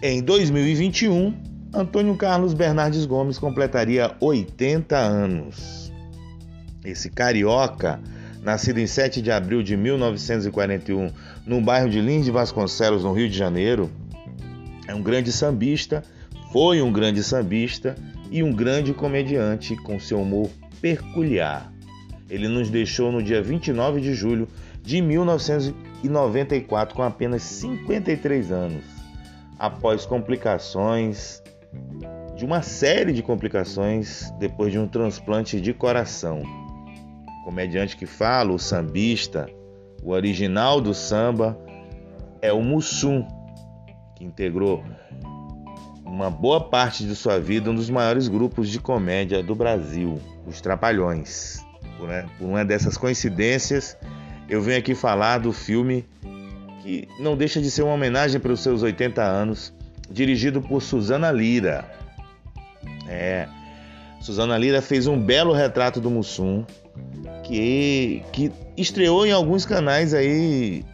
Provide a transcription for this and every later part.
Em 2021, Antônio Carlos Bernardes Gomes completaria 80 anos. Esse carioca, nascido em 7 de abril de 1941, no bairro de Lins de Vasconcelos, no Rio de Janeiro, é um grande sambista, foi um grande sambista e um grande comediante com seu humor peculiar. Ele nos deixou no dia 29 de julho de 1994 com apenas 53 anos, após complicações de uma série de complicações depois de um transplante de coração. O comediante que fala, o sambista, o original do samba é o Mussum, que integrou uma boa parte de sua vida um dos maiores grupos de comédia do Brasil, os Trapalhões. Por, né, uma dessas coincidências, eu venho aqui falar do filme que não deixa de ser uma homenagem para os seus 80 anos, dirigido por Suzana Lira. É, Suzana Lira fez um belo retrato do Mussum, que, que estreou em alguns canais aí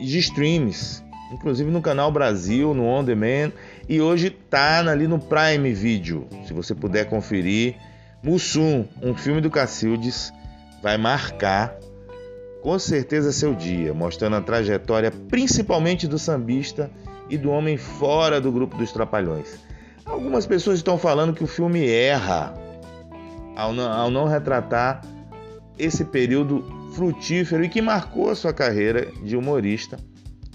de streams, inclusive no canal Brasil, no On Demand, e hoje tá ali no Prime Video. Se você puder conferir, Mussum, um filme do Cacildes, vai marcar com certeza seu dia, mostrando a trajetória principalmente do sambista e do homem fora do grupo dos Trapalhões. Algumas pessoas estão falando que o filme erra ao não, ao não retratar esse período frutífero e que marcou sua carreira de humorista,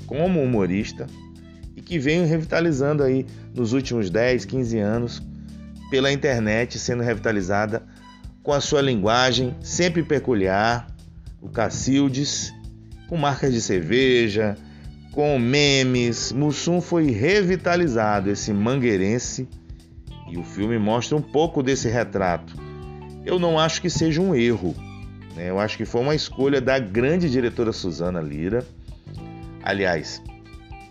como humorista, e que vem revitalizando aí nos últimos 10, 15 anos pela internet, sendo revitalizada com a sua linguagem sempre peculiar, o Cacildes, com marcas de cerveja, com memes. Mussum foi revitalizado, esse mangueirense, e o filme mostra um pouco desse retrato. Eu não acho que seja um erro, né? eu acho que foi uma escolha da grande diretora Suzana Lira. Aliás,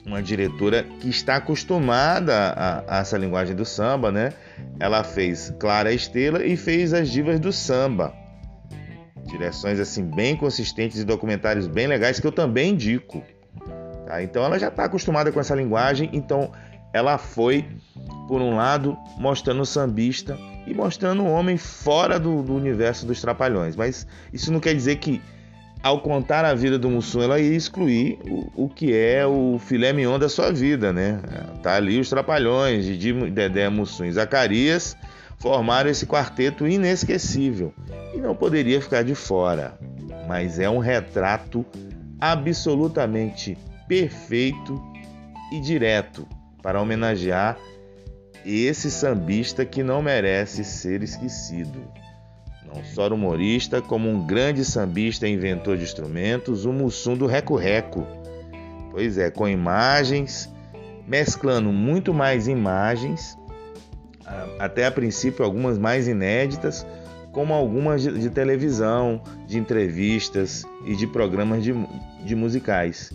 uma diretora que está acostumada a, a, essa linguagem do samba, né? Ela fez Clara Estrela e fez As Divas do Samba. Direções assim bem consistentes e documentários bem legais que eu também indico. Tá? Então ela já está acostumada com essa linguagem, então ela foi, por um lado, mostrando o sambista e mostrando o homem fora do, do universo dos trapalhões. Mas isso não quer dizer que ao contar a vida do Mussum, ela ia excluir o, o, que é o filé mignon da sua vida, né? Tá ali os trapalhões, Didi, Dedé, Mussum e Zacarias formaram esse quarteto inesquecível e não poderia ficar de fora. Mas é um retrato absolutamente perfeito e direto para homenagear esse sambista que não merece ser esquecido. Não só humorista, como um grande sambista e inventor de instrumentos, o Mussum do Reco Reco. Pois é, com imagens, mesclando muito mais imagens, até a princípio algumas mais inéditas, como algumas de, de televisão, de entrevistas e de programas de, de musicais.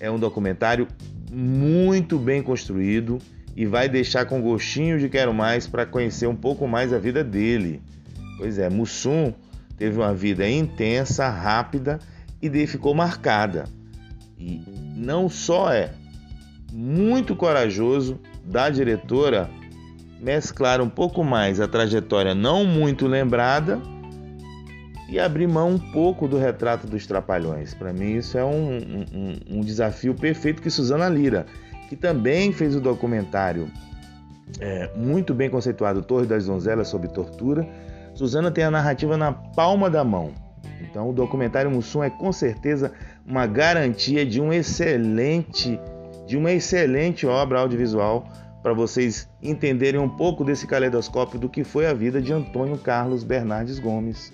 É um documentário muito bem construído e vai deixar com gostinho de quero mais para conhecer um pouco mais a vida dele. Pois é, Mussum teve uma vida intensa, rápida e ficou marcada. E não só é muito corajoso da diretora mesclar um pouco mais a trajetória não muito lembrada e abrir mão um pouco do retrato dos Trapalhões. Para mim, isso é um, um, um, desafio perfeito que Suzana Lira, que também fez o documentário é, muito bem conceituado Torre das Donzelas sob Tortura. Suzana tem a narrativa na palma da mão. Então, o documentário Mussum é com certeza uma garantia de um excelente, de uma excelente obra audiovisual para vocês entenderem um pouco desse caleidoscópio do que foi a vida de Antônio Carlos Bernardes Gomes,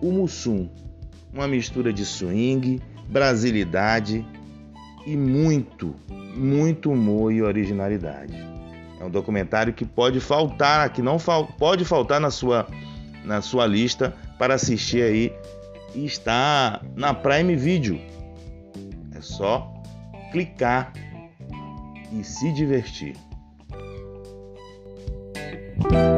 o Mussum, uma mistura de swing, brasilidade e muito, muito humor e originalidade. É um documentário que pode faltar, que não fal, pode faltar na sua, na sua lista para assistir aí e está na Prime Video. É só clicar e se divertir. Thank you.